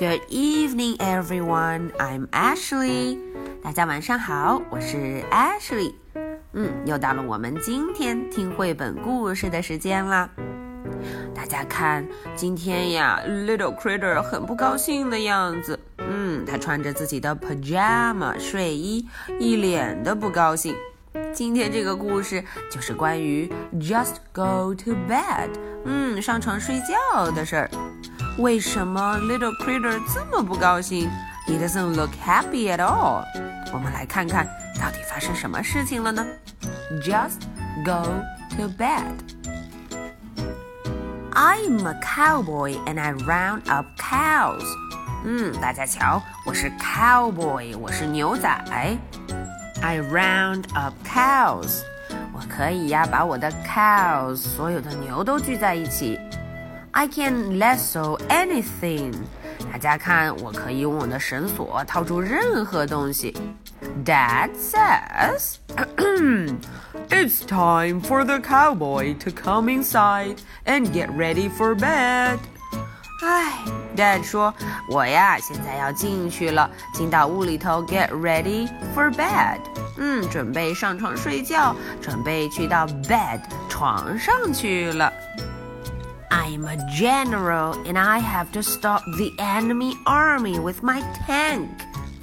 Good evening, everyone. I'm Ashley. 大家晚上好，我是 Ashley。嗯，又到了我们今天听绘本故事的时间啦。大家看，今天呀，Little Critter 很不高兴的样子。嗯，他穿着自己的 pajama 睡衣，一脸的不高兴。今天这个故事就是关于 just go to bed，嗯，上床睡觉的事儿。为什么 Little Critter 这么不高兴？He doesn't look happy at all。我们来看看到底发生什么事情了呢？Just go to bed。I'm a cowboy and I round up cows。嗯，大家瞧，我是 cowboy，我是牛仔。I round up cows，我可以呀，把我的 cows 所有的牛都聚在一起。 I can lasso anything，大家看，我可以用我的绳索套住任何东西。Dad says, "It's time for the cowboy to come inside and get ready for bed." 唉，Dad 说，我呀，现在要进去了，进到屋里头，get ready for bed。嗯，准备上床睡觉，准备去到 bed 床上去了。 I'm a general and I have to stop the enemy army with my tank。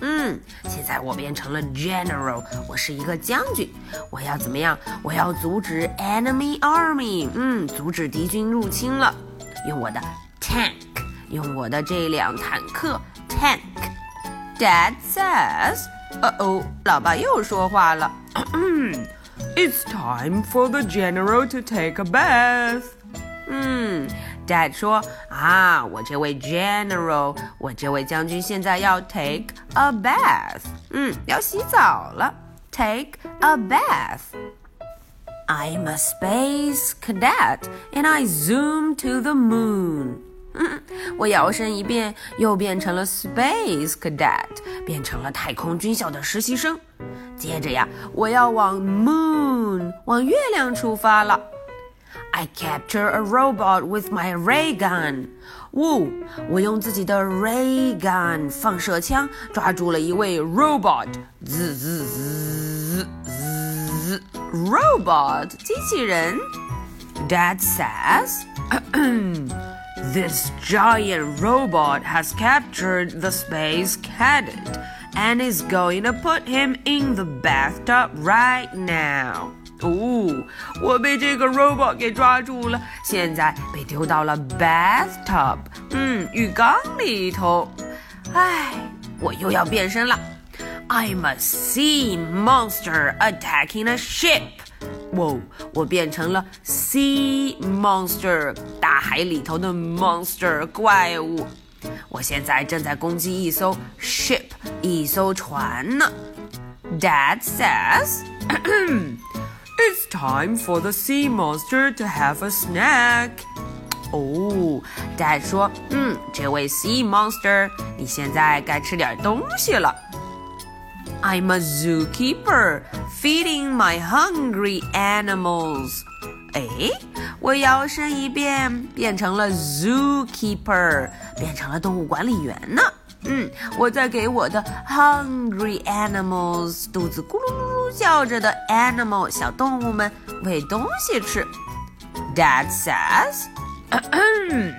嗯，现在我变成了 general，我是一个将军，我要怎么样？我要阻止 enemy army，嗯，阻止敌军入侵了，用我的 tank。用我的这辆坦克 tank。Dad says，呃哦，老爸又说话了。It's time for the general to take a bath。 嗯，Dad 说啊，我这位 general，我这位将军现在要 take a bath。嗯，要洗澡了。Take a bath。I'm a space cadet and I zoom to the moon. 嗯，我摇身一变，又变成了 Space Cadet，变成了太空军校的实习生。接着呀，我要往 Moon，往月亮出发了。I capture a robot with my ray gun。呜，我用自己的 ray gun 放射枪抓住了一位 robot。滋滋滋滋，robot 机器人。Dad says。This giant robot has captured the space cadet and is going to put him in the bathtub right now. 哦，我被这个 robot 给抓住了，现在被丢到了 bathtub，嗯，浴缸里头。唉，我又要变身了。I'm a sea monster attacking a ship. 哇！我变成了 sea monster，大海里头的 monster 怪物。我现在正在攻击一艘 ship，一艘船呢。Dad says, "It's time for the sea monster to have a snack." 哦，Dad 说，嗯，这位 sea monster，你现在该吃点东西了。I'm a zookeeper feeding my hungry animals. 哎，我摇身一变，变成了 zookeeper，变成了动物管理员呢。 嗯，我在给我的 hungry animals 肚子咕噜噜噜叫着的 animal 小动物们喂东西吃。Dad says,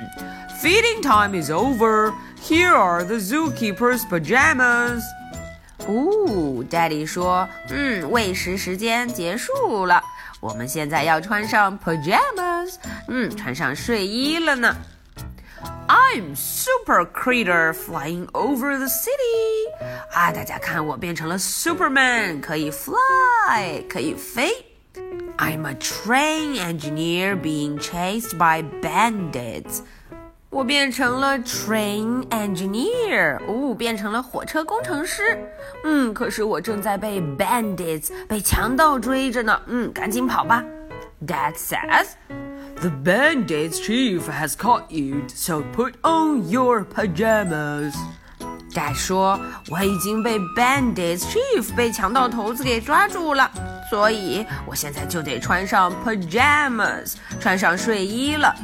"Feeding time is over. Here are the zookeeper's pajamas." 哦，Daddy 说，嗯，喂食时间结束了，我们现在要穿上 pajamas，嗯，穿上睡衣了呢。 I'm super critter flying over the city，啊，大家看，我变成了 Superman，可以 fly，可以飞。I'm a train engineer being chased by bandits。我变成了 train engineer，哦，变成了火车工程师。嗯，可是我正在被 bandits 被强盗追着呢。嗯，赶紧跑吧。Dad says, "The bandits chief has caught you, so put on your pajamas." Dad 说，我已经被 bandits chief 被强盗头子给抓住了，所以我现在就得穿上 pajamas，穿上睡衣了。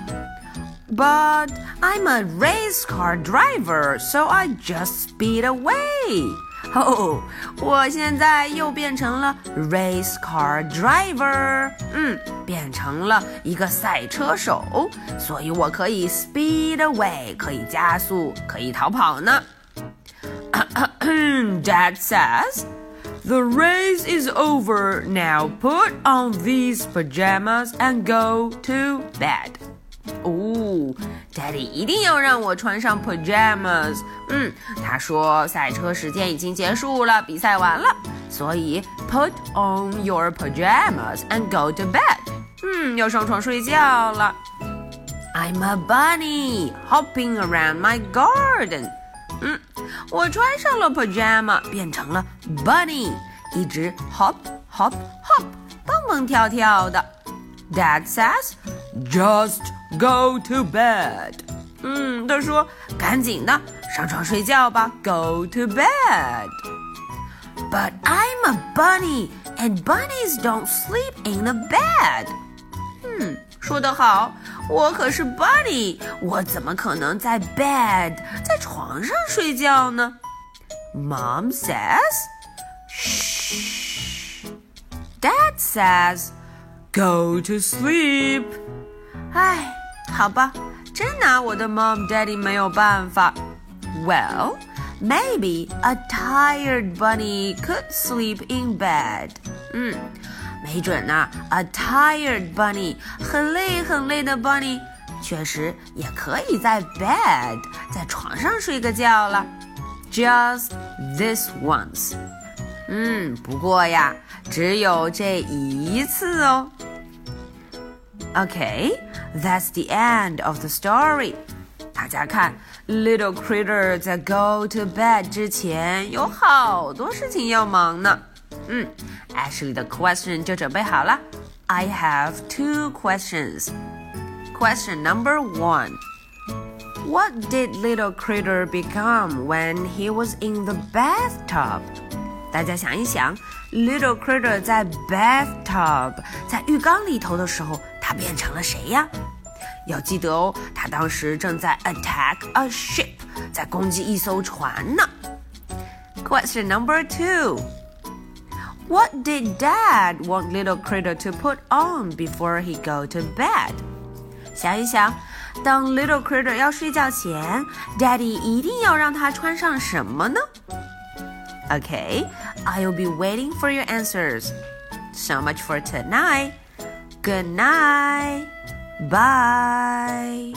But I'm a race car driver, so I just speed away. 哦，我现在又变成了 race car driver，嗯，变成了一个赛车手，所以我可以 speed away，可以加速，可以逃跑呢。Dad says. The race is over. Now put on these pajamas and go to bed. 哦 ，Daddy 一定要让我穿上 pajamas。嗯，他说赛车时间已经结束了，比赛完了，所以 put on your pajamas and go to bed。嗯，要上床睡觉了。I'm a bunny hopping around my garden。嗯，我穿上了 pajama，变成了 bunny，一直 hop hop hop，蹦蹦跳跳的。Dad says, just go to bed。嗯，他说赶紧的上床睡觉吧，go to bed。But I'm a bunny, and bunnies don't sleep in the bed。嗯，说得好，我可是 bunny，我怎么可能在 bed 在床上睡觉呢？Mom says, shh. Dad says, go to sleep. 唉， 好吧，真拿我的 mom daddy 没有办法。Well, maybe a tired bunny could sleep in bed. 嗯。没准呢，a tired bunny 很累很累的 bunny，确实也可以在 bed 在床上睡个觉了。Just this once，嗯，不过呀，只有这一次哦。 Okay，that's the end of the story。大家看，Little Critter 在 go to bed 之前有好多事情要忙呢。嗯，Ashley 的 question 就准备好了。I have two questions. Question number one. What did little critter become when he was in the bathtub? 大家想一想，little critter 在 bathtub 在浴缸里头的时候， 他变成了谁呀？要记得哦，他当时正在 attack a ship，在攻击一艘船呢。Question number two. What did Dad want little critter to put on before he go to bed？想一想，当 little critter 要睡觉前，Daddy 一定要让他穿上什么呢？Okay, I'll be waiting for your answers. So much for tonight. Good night. Bye.